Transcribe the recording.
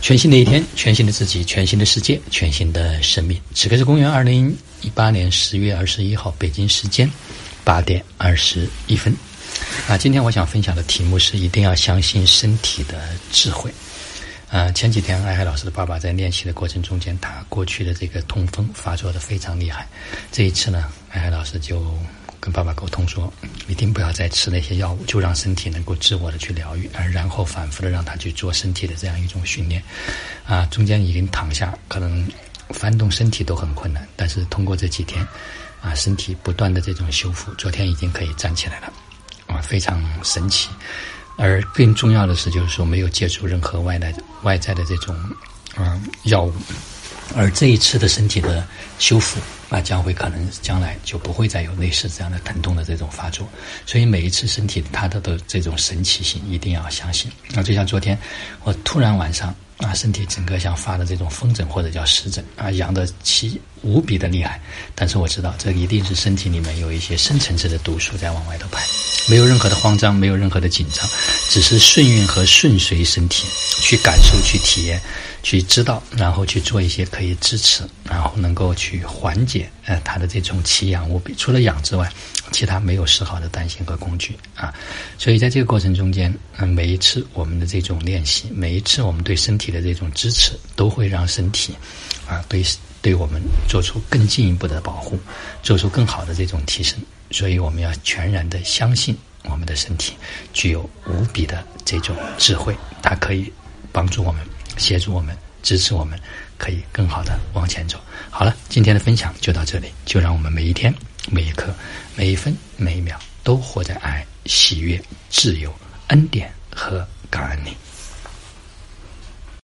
全新的一天，全新的自己，全新的世界，全新的生命。此刻是公元二零一八年十月二十一号，北京时间八点二十一分。啊，今天我想分享的题目是：一定要相信身体的智慧。啊，前几天艾海老师的爸爸在练习的过程中间，他过去的这个痛风发作的非常厉害。这一次呢，艾海老师就。跟爸爸沟通说，一定不要再吃那些药物，就让身体能够自我的去疗愈，而然后反复的让他去做身体的这样一种训练。啊，中间已经躺下，可能翻动身体都很困难，但是通过这几天，啊，身体不断的这种修复，昨天已经可以站起来了，啊，非常神奇。而更重要的是，就是说没有接触任何外来外在的这种啊药物。而这一次的身体的修复，那将会可能将来就不会再有类似这样的疼痛的这种发作。所以每一次身体它的的这种神奇性一定要相信。那就像昨天，我突然晚上啊，身体整个像发了这种风疹或者叫湿疹啊，痒的奇无比的厉害。但是我知道，这一定是身体里面有一些深层次的毒素在往外头排，没有任何的慌张，没有任何的紧张，只是顺应和顺随身体去感受、去体验。去知道，然后去做一些可以支持，然后能够去缓解，呃，他的这种奇痒无比。除了痒之外，其他没有丝毫的担心和恐惧啊。所以在这个过程中间，嗯，每一次我们的这种练习，每一次我们对身体的这种支持，都会让身体，啊，对对我们做出更进一步的保护，做出更好的这种提升。所以我们要全然的相信我们的身体具有无比的这种智慧，它可以帮助我们。协助我们，支持我们，可以更好的往前走。好了，今天的分享就到这里，就让我们每一天、每一刻、每一分、每一秒都活在爱、喜悦、自由、恩典和感恩里。